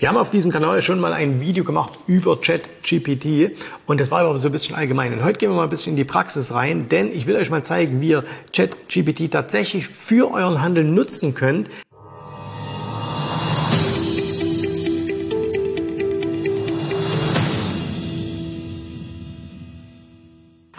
Wir haben auf diesem Kanal schon mal ein Video gemacht über ChatGPT und das war aber so ein bisschen allgemein. Und heute gehen wir mal ein bisschen in die Praxis rein, denn ich will euch mal zeigen, wie ihr ChatGPT tatsächlich für euren Handel nutzen könnt.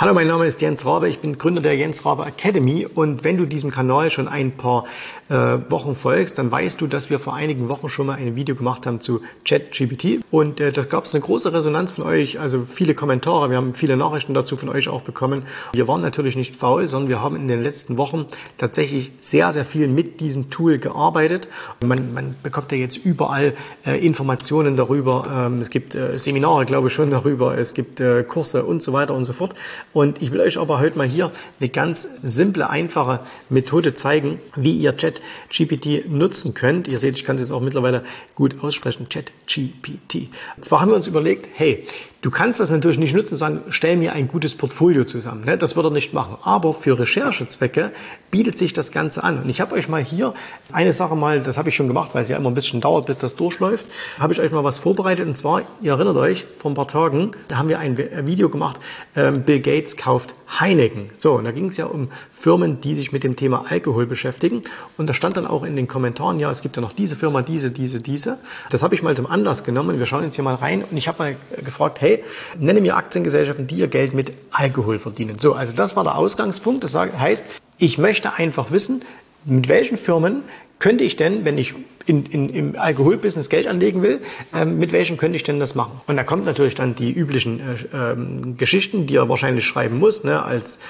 Hallo, mein Name ist Jens Rabe, ich bin Gründer der Jens Rabe Academy und wenn du diesem Kanal schon ein paar äh, Wochen folgst, dann weißt du, dass wir vor einigen Wochen schon mal ein Video gemacht haben zu ChatGPT und äh, da gab es eine große Resonanz von euch, also viele Kommentare, wir haben viele Nachrichten dazu von euch auch bekommen. Wir waren natürlich nicht faul, sondern wir haben in den letzten Wochen tatsächlich sehr, sehr viel mit diesem Tool gearbeitet. Man, man bekommt ja jetzt überall äh, Informationen darüber, ähm, es gibt äh, Seminare, glaube ich, schon darüber, es gibt äh, Kurse und so weiter und so fort. Und ich will euch aber heute mal hier eine ganz simple, einfache Methode zeigen, wie ihr ChatGPT nutzen könnt. Ihr seht, ich kann es jetzt auch mittlerweile gut aussprechen, ChatGPT. Zwar haben wir uns überlegt, hey, Du kannst das natürlich nicht nutzen und sagen, stell mir ein gutes Portfolio zusammen. Ne? Das wird er nicht machen. Aber für Recherchezwecke bietet sich das Ganze an. Und ich habe euch mal hier eine Sache mal, das habe ich schon gemacht, weil es ja immer ein bisschen dauert, bis das durchläuft, habe ich euch mal was vorbereitet. Und zwar, ihr erinnert euch, vor ein paar Tagen, da haben wir ein Video gemacht, ähm, Bill Gates kauft Heineken. So, und da ging es ja um Firmen, die sich mit dem Thema Alkohol beschäftigen. Und da stand dann auch in den Kommentaren, ja, es gibt ja noch diese Firma, diese, diese, diese. Das habe ich mal zum Anlass genommen. Wir schauen jetzt hier mal rein. Und ich habe mal gefragt, hey, nenne mir Aktiengesellschaften, die ihr Geld mit Alkohol verdienen. So, also das war der Ausgangspunkt. Das heißt, ich möchte einfach wissen, mit welchen Firmen könnte ich denn, wenn ich in, in, im Alkoholbusiness Geld anlegen will, ähm, mit welchen könnte ich denn das machen? Und da kommt natürlich dann die üblichen äh, ähm, Geschichten, die er wahrscheinlich schreiben muss, ne, als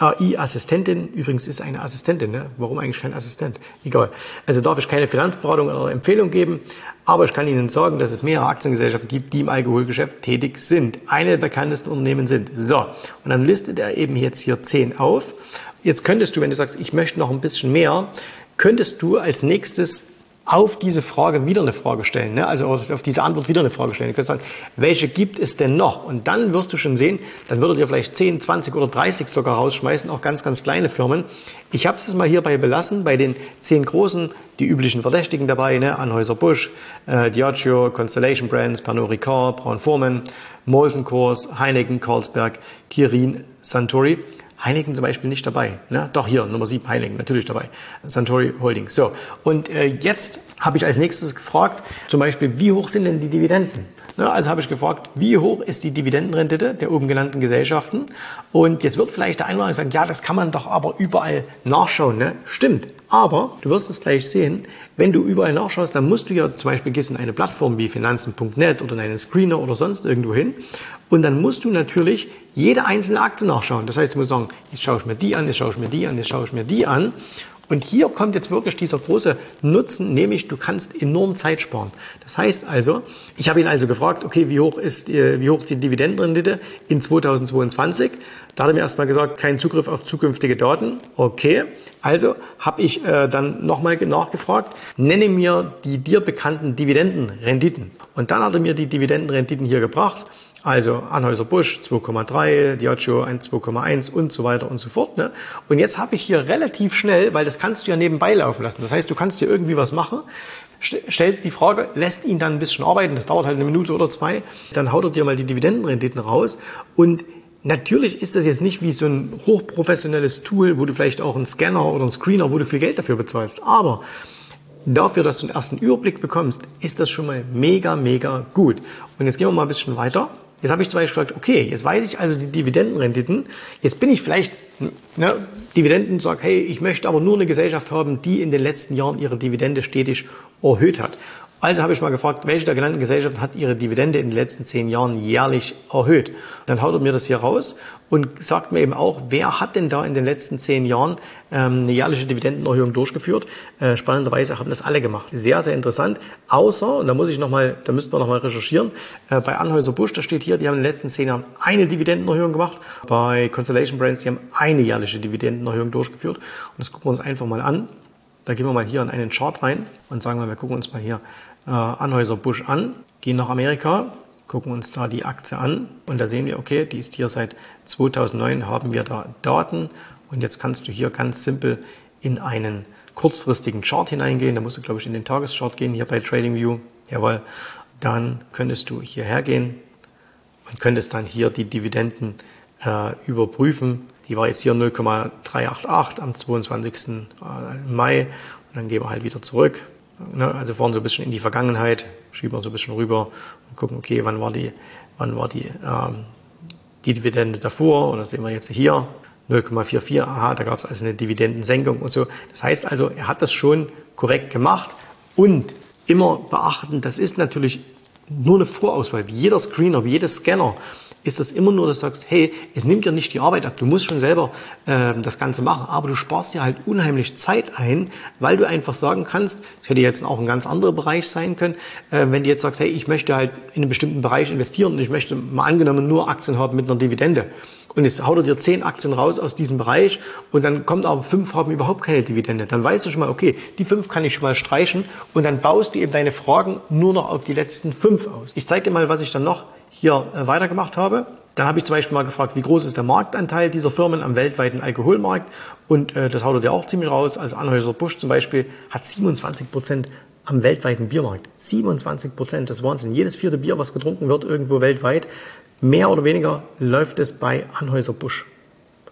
AI-Assistentin, übrigens ist eine Assistentin, ne? warum eigentlich kein Assistent? Egal. Also darf ich keine Finanzberatung oder Empfehlung geben, aber ich kann Ihnen sagen, dass es mehrere Aktiengesellschaften gibt, die im Alkoholgeschäft tätig sind. Eine der bekanntesten Unternehmen sind. So, und dann listet er eben jetzt hier zehn auf. Jetzt könntest du, wenn du sagst, ich möchte noch ein bisschen mehr, könntest du als nächstes auf diese Frage wieder eine Frage stellen, ne? also auf diese Antwort wieder eine Frage stellen. Du könntest sagen, welche gibt es denn noch? Und dann wirst du schon sehen, dann würdet ihr vielleicht 10, 20 oder 30 sogar rausschmeißen, auch ganz, ganz kleine Firmen. Ich habe es mal hierbei belassen, bei den zehn großen, die üblichen Verdächtigen dabei, ne? Anheuser-Busch, äh, Diageo, Constellation Brands, Pernod Ricard, Braun-Forman, Molson Coors, Heineken, Carlsberg, Kirin, Santori. Heineken zum Beispiel nicht dabei. Ne? Doch hier, Nummer 7, Heineken, natürlich dabei. Santori Holdings. So, und äh, jetzt habe ich als nächstes gefragt, zum Beispiel, wie hoch sind denn die Dividenden? Ne? Also habe ich gefragt, wie hoch ist die Dividendenrendite der oben genannten Gesellschaften? Und jetzt wird vielleicht der andere sagen, ja, das kann man doch aber überall nachschauen. Ne? Stimmt, aber du wirst es gleich sehen, wenn du überall nachschaust, dann musst du ja zum Beispiel gehst in eine Plattform wie finanzen.net oder in einen Screener oder sonst irgendwo hin und dann musst du natürlich jede einzelne Aktie nachschauen. Das heißt, du musst sagen, jetzt schaue ich mir die an, jetzt schaue ich mir die an, jetzt schaue ich mir die an. Und hier kommt jetzt wirklich dieser große Nutzen, nämlich du kannst enorm Zeit sparen. Das heißt also, ich habe ihn also gefragt, okay, wie hoch ist, wie hoch ist die Dividendenrendite in 2022? Da hat er mir erstmal gesagt, kein Zugriff auf zukünftige Daten. Okay, also habe ich äh, dann nochmal nachgefragt, nenne mir die dir bekannten Dividendenrenditen. Und dann hat er mir die Dividendenrenditen hier gebracht. Also Anhäuser-Busch 2,3, Diageo 2,1 und so weiter und so fort. Ne? Und jetzt habe ich hier relativ schnell, weil das kannst du ja nebenbei laufen lassen. Das heißt, du kannst dir irgendwie was machen, stellst die Frage, lässt ihn dann ein bisschen arbeiten, das dauert halt eine Minute oder zwei, dann haut er dir mal die Dividendenrenditen raus und Natürlich ist das jetzt nicht wie so ein hochprofessionelles Tool, wo du vielleicht auch einen Scanner oder einen Screener, wo du viel Geld dafür bezahlst. Aber dafür, dass du einen ersten Überblick bekommst, ist das schon mal mega, mega gut. Und jetzt gehen wir mal ein bisschen weiter. Jetzt habe ich zum Beispiel gesagt, okay, jetzt weiß ich also die Dividendenrenditen. Jetzt bin ich vielleicht, ne, Dividenden sage, hey, ich möchte aber nur eine Gesellschaft haben, die in den letzten Jahren ihre Dividende stetig erhöht hat. Also habe ich mal gefragt, welche der genannten Gesellschaften hat ihre Dividende in den letzten zehn Jahren jährlich erhöht? Dann haut er mir das hier raus und sagt mir eben auch, wer hat denn da in den letzten zehn Jahren ähm, eine jährliche Dividendenerhöhung durchgeführt? Äh, spannenderweise haben das alle gemacht. Sehr, sehr interessant. Außer, und da muss ich noch mal, da müssten wir noch mal recherchieren, äh, bei Anhäuser Busch, da steht hier, die haben in den letzten zehn Jahren eine Dividendenerhöhung gemacht. Bei Constellation Brands, die haben eine jährliche Dividendenerhöhung durchgeführt. Und das gucken wir uns einfach mal an. Da gehen wir mal hier in einen Chart rein und sagen wir, wir gucken uns mal hier äh, Anhäuser-Busch an, gehen nach Amerika, gucken uns da die Aktie an und da sehen wir, okay, die ist hier seit 2009, haben wir da Daten und jetzt kannst du hier ganz simpel in einen kurzfristigen Chart hineingehen. Da musst du, glaube ich, in den Tageschart gehen, hier bei TradingView. Jawohl. dann könntest du hierher gehen und könntest dann hier die Dividenden äh, überprüfen. Die war jetzt hier 0,388 am 22. Äh, Mai und dann gehen wir halt wieder zurück. Ne? Also fahren so ein bisschen in die Vergangenheit, schieben wir so ein bisschen rüber und gucken, okay, wann war die, wann war die, ähm, die Dividende davor oder sehen wir jetzt hier 0,44, aha, da gab es also eine Dividendensenkung und so. Das heißt also, er hat das schon korrekt gemacht und immer beachten, das ist natürlich nur eine Vorauswahl, wie jeder Screener, wie jeder Scanner ist das immer nur, dass du sagst, hey, es nimmt dir nicht die Arbeit ab, du musst schon selber äh, das Ganze machen, aber du sparst dir halt unheimlich Zeit ein, weil du einfach sagen kannst, das hätte jetzt auch ein ganz anderer Bereich sein können, äh, wenn du jetzt sagst, hey, ich möchte halt in einen bestimmten Bereich investieren und ich möchte mal angenommen nur Aktien haben mit einer Dividende und jetzt haut er dir zehn Aktien raus aus diesem Bereich und dann kommt aber fünf haben überhaupt keine Dividende. Dann weißt du schon mal, okay, die fünf kann ich schon mal streichen und dann baust du eben deine Fragen nur noch auf die letzten fünf aus. Ich zeige dir mal, was ich dann noch hier äh, weitergemacht habe. Dann habe ich zum Beispiel mal gefragt, wie groß ist der Marktanteil dieser Firmen am weltweiten Alkoholmarkt? Und äh, das haut er dir auch ziemlich raus. Also Anheuser-Busch zum Beispiel hat 27 Prozent am weltweiten Biermarkt. 27 Prozent, das ist Wahnsinn. Jedes vierte Bier, was getrunken wird irgendwo weltweit, mehr oder weniger läuft es bei Anheuser-Busch.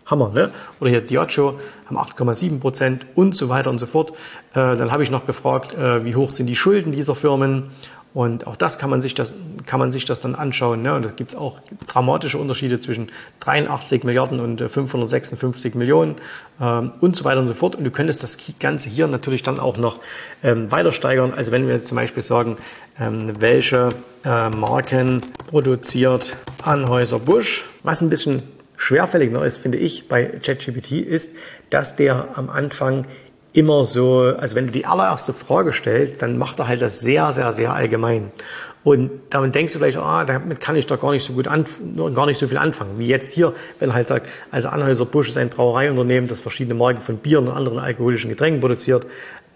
Hammer, ne? Oder hier Diageo haben 8,7 Prozent und so weiter und so fort. Äh, dann habe ich noch gefragt, äh, wie hoch sind die Schulden dieser Firmen? Und auch das kann man sich das, kann man sich das dann anschauen. Ne? Und da gibt es auch dramatische Unterschiede zwischen 83 Milliarden und 556 äh, Millionen ähm, und so weiter und so fort. Und du könntest das Ganze hier natürlich dann auch noch ähm, weiter steigern. Also wenn wir zum Beispiel sagen, ähm, welche äh, Marken produziert Anhäuser Busch, was ein bisschen schwerfällig noch ist, finde ich, bei ChatGPT, ist, dass der am Anfang immer so, also wenn du die allererste Frage stellst, dann macht er halt das sehr, sehr, sehr allgemein. Und damit denkst du vielleicht, ah, damit kann ich doch gar nicht so gut gar nicht so viel anfangen. Wie jetzt hier, wenn er halt sagt, also Anheuser-Busch ist ein Brauereiunternehmen, das verschiedene Marken von Bier und anderen alkoholischen Getränken produziert.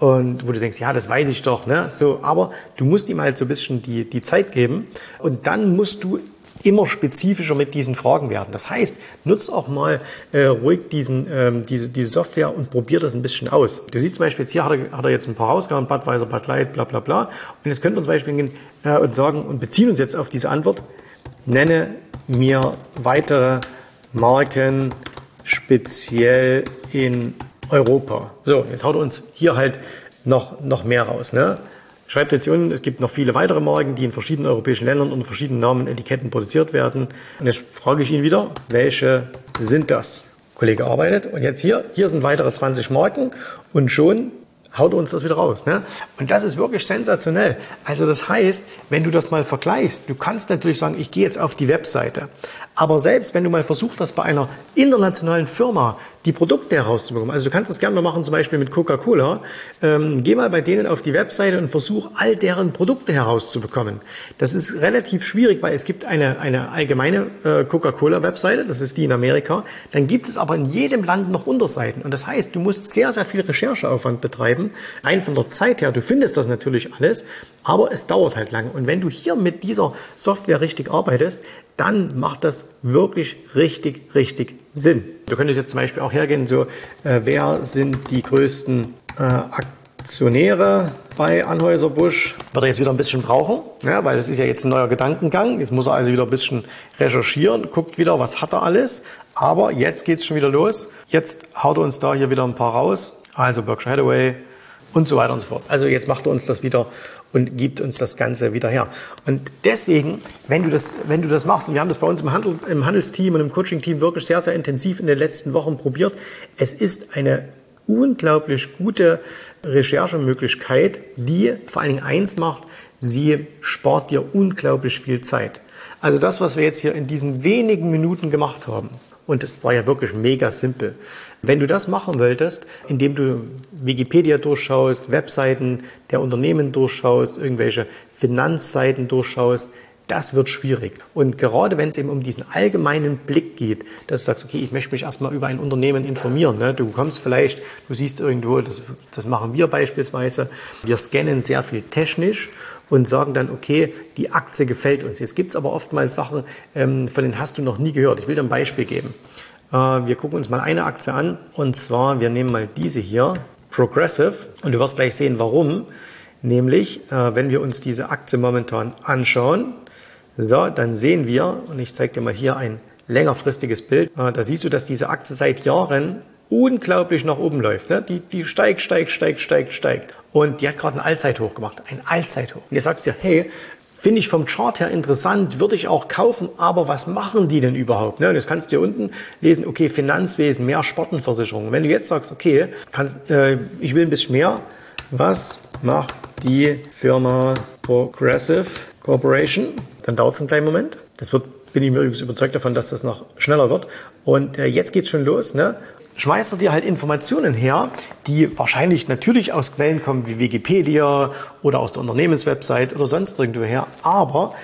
Und wo du denkst, ja, das weiß ich doch, ne? So, aber du musst ihm halt so ein bisschen die, die Zeit geben. Und dann musst du immer spezifischer mit diesen Fragen werden. Das heißt, nutzt auch mal äh, ruhig diesen, ähm, diese, diese Software und probier das ein bisschen aus. Du siehst zum Beispiel, jetzt hier hat er, hat er jetzt ein paar rausgehauen, Budweiser, Bud Light, bla bla bla. Und jetzt könnte man zum Beispiel gehen äh, und sagen und beziehen uns jetzt auf diese Antwort, nenne mir weitere Marken speziell in Europa. So, jetzt haut er uns hier halt noch, noch mehr raus. Ne? Schreibt jetzt unten, es gibt noch viele weitere Marken, die in verschiedenen europäischen Ländern unter verschiedenen Namen und Etiketten produziert werden. Und jetzt frage ich ihn wieder, welche sind das? Kollege arbeitet und jetzt hier, hier sind weitere 20 Marken und schon haut uns das wieder raus. Ne? Und das ist wirklich sensationell. Also das heißt, wenn du das mal vergleichst, du kannst natürlich sagen, ich gehe jetzt auf die Webseite. Aber selbst wenn du mal versucht hast, bei einer internationalen Firma die Produkte herauszubekommen. Also du kannst das gerne mal machen, zum Beispiel mit Coca-Cola. Ähm, geh mal bei denen auf die Webseite und versuch all deren Produkte herauszubekommen. Das ist relativ schwierig, weil es gibt eine, eine allgemeine äh, Coca-Cola-Webseite, das ist die in Amerika. Dann gibt es aber in jedem Land noch Unterseiten. Und das heißt, du musst sehr, sehr viel Rechercheaufwand betreiben. Rein von der Zeit her, du findest das natürlich alles, aber es dauert halt lange. Und wenn du hier mit dieser Software richtig arbeitest, dann macht das wirklich richtig, richtig Sinn. Du könntest jetzt zum Beispiel auch hergehen, so, äh, wer sind die größten äh, Aktionäre bei Anhäuser-Busch? Wird er jetzt wieder ein bisschen brauchen, ja, weil das ist ja jetzt ein neuer Gedankengang. Jetzt muss er also wieder ein bisschen recherchieren, guckt wieder, was hat er alles. Aber jetzt geht es schon wieder los. Jetzt haut er uns da hier wieder ein paar raus. Also Berkshire Hathaway und so weiter und so fort. Also jetzt macht er uns das wieder und gibt uns das Ganze wieder her. Und deswegen, wenn du das, wenn du das machst, und wir haben das bei uns im, Handel, im Handelsteam und im Coaching-Team wirklich sehr, sehr intensiv in den letzten Wochen probiert, es ist eine unglaublich gute Recherchemöglichkeit, die vor allen Dingen eins macht, sie spart dir unglaublich viel Zeit. Also das, was wir jetzt hier in diesen wenigen Minuten gemacht haben, und es war ja wirklich mega simpel. Wenn du das machen wolltest, indem du Wikipedia durchschaust, Webseiten der Unternehmen durchschaust, irgendwelche Finanzseiten durchschaust, das wird schwierig. Und gerade wenn es eben um diesen allgemeinen Blick geht, dass du sagst, okay, ich möchte mich erstmal über ein Unternehmen informieren. Ne? Du kommst vielleicht, du siehst irgendwo, das, das machen wir beispielsweise, wir scannen sehr viel technisch und sagen dann, okay, die Aktie gefällt uns. Jetzt gibt es aber oftmals Sachen, ähm, von denen hast du noch nie gehört. Ich will dir ein Beispiel geben. Äh, wir gucken uns mal eine Aktie an und zwar, wir nehmen mal diese hier, Progressive und du wirst gleich sehen, warum. Nämlich, äh, wenn wir uns diese Aktie momentan anschauen, so, dann sehen wir, und ich zeige dir mal hier ein längerfristiges Bild, äh, da siehst du, dass diese Aktie seit Jahren unglaublich nach oben läuft. Ne? Die, die steigt, steigt, steigt, steigt, steigt. Und die hat gerade ein Allzeithoch gemacht. Ein Allzeithoch. Und jetzt sagst du dir, hey, finde ich vom Chart her interessant, würde ich auch kaufen, aber was machen die denn überhaupt? Ne? Und kannst du hier unten lesen, okay, Finanzwesen, mehr Spartenversicherung. Wenn du jetzt sagst, okay, kannst, äh, ich will ein bisschen mehr, was macht die Firma Progressive Corporation? Dann dauert es einen kleinen Moment. Das wird bin ich mir übrigens überzeugt davon, dass das noch schneller wird. Und äh, jetzt geht's schon los. Ne? Schmeißt er dir halt Informationen her, die wahrscheinlich natürlich aus Quellen kommen wie Wikipedia oder aus der Unternehmenswebsite oder sonst irgendwo her. Aber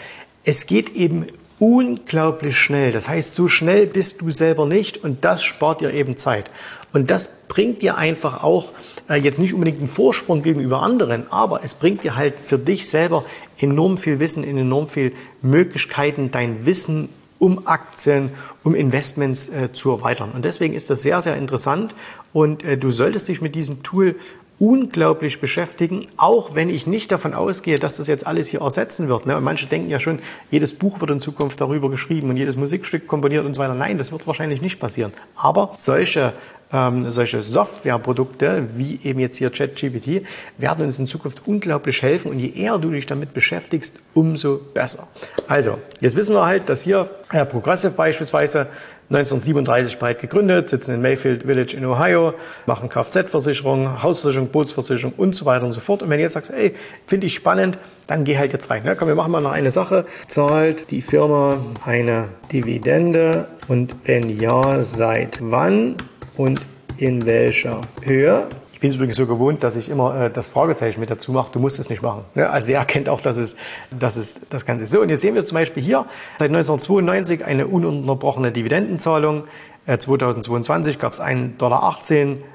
es geht eben unglaublich schnell. Das heißt, so schnell bist du selber nicht und das spart dir eben Zeit. Und das bringt dir einfach auch äh, jetzt nicht unbedingt einen Vorsprung gegenüber anderen, aber es bringt dir halt für dich selber enorm viel Wissen, enorm viel Möglichkeiten, dein Wissen um Aktien, um Investments äh, zu erweitern. Und deswegen ist das sehr, sehr interessant und äh, du solltest dich mit diesem Tool unglaublich beschäftigen, auch wenn ich nicht davon ausgehe, dass das jetzt alles hier ersetzen wird. Ne? Und manche denken ja schon, jedes Buch wird in Zukunft darüber geschrieben und jedes Musikstück komponiert und so weiter. Nein, das wird wahrscheinlich nicht passieren. Aber solche ähm, solche Softwareprodukte, wie eben jetzt hier ChatGPT, werden uns in Zukunft unglaublich helfen und je eher du dich damit beschäftigst, umso besser. Also, jetzt wissen wir halt, dass hier äh, Progressive beispielsweise 1937 breit gegründet, sitzen in Mayfield Village in Ohio, machen Kfz-Versicherung, Hausversicherung, Bootsversicherung und so weiter und so fort. Und wenn du jetzt sagst, ey, finde ich spannend, dann geh halt jetzt rein. Ja, komm, wir machen mal noch eine Sache. Zahlt die Firma eine Dividende und wenn ja, seit wann? Und in welcher Höhe. Ich bin es übrigens so gewohnt, dass ich immer äh, das Fragezeichen mit dazu mache. Du musst es nicht machen. Ne? Also er erkennt auch, dass es, dass es das Ganze ist. So, und jetzt sehen wir zum Beispiel hier seit 1992 eine ununterbrochene Dividendenzahlung. Äh, 2022 gab es 1,18 Dollar,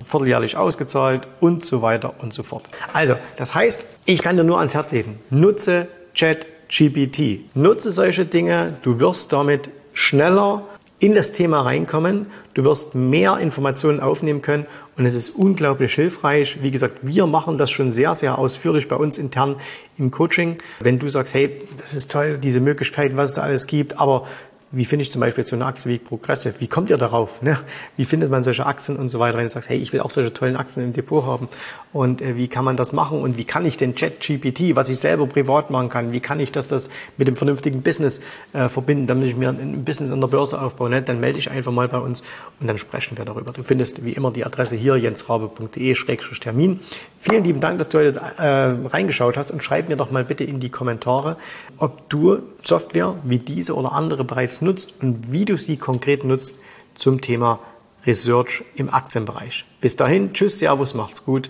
vierteljährlich ausgezahlt und so weiter und so fort. Also, das heißt, ich kann dir nur ans Herz legen, nutze ChatGPT. Nutze solche Dinge. Du wirst damit schneller in das Thema reinkommen. Du wirst mehr Informationen aufnehmen können und es ist unglaublich hilfreich. Wie gesagt, wir machen das schon sehr, sehr ausführlich bei uns intern im Coaching. Wenn du sagst, hey, das ist toll, diese Möglichkeiten, was es da alles gibt, aber wie finde ich zum Beispiel so eine Aktie wie Progressive? Wie kommt ihr darauf? Ne? Wie findet man solche Aktien und so weiter? Wenn du sagst, hey, ich will auch solche tollen Aktien im Depot haben. Und äh, wie kann man das machen? Und wie kann ich den Chat-GPT, was ich selber privat machen kann, wie kann ich das, das mit dem vernünftigen Business äh, verbinden, damit ich mir ein Business an der Börse aufbaue? Ne? Dann melde ich einfach mal bei uns und dann sprechen wir darüber. Du findest wie immer die Adresse hier, jensrabe.de-termin. Vielen lieben Dank, dass du heute äh, reingeschaut hast und schreib mir doch mal bitte in die Kommentare, ob du Software wie diese oder andere bereits nutzt und wie du sie konkret nutzt zum Thema Research im Aktienbereich. Bis dahin, tschüss, Servus, macht's gut,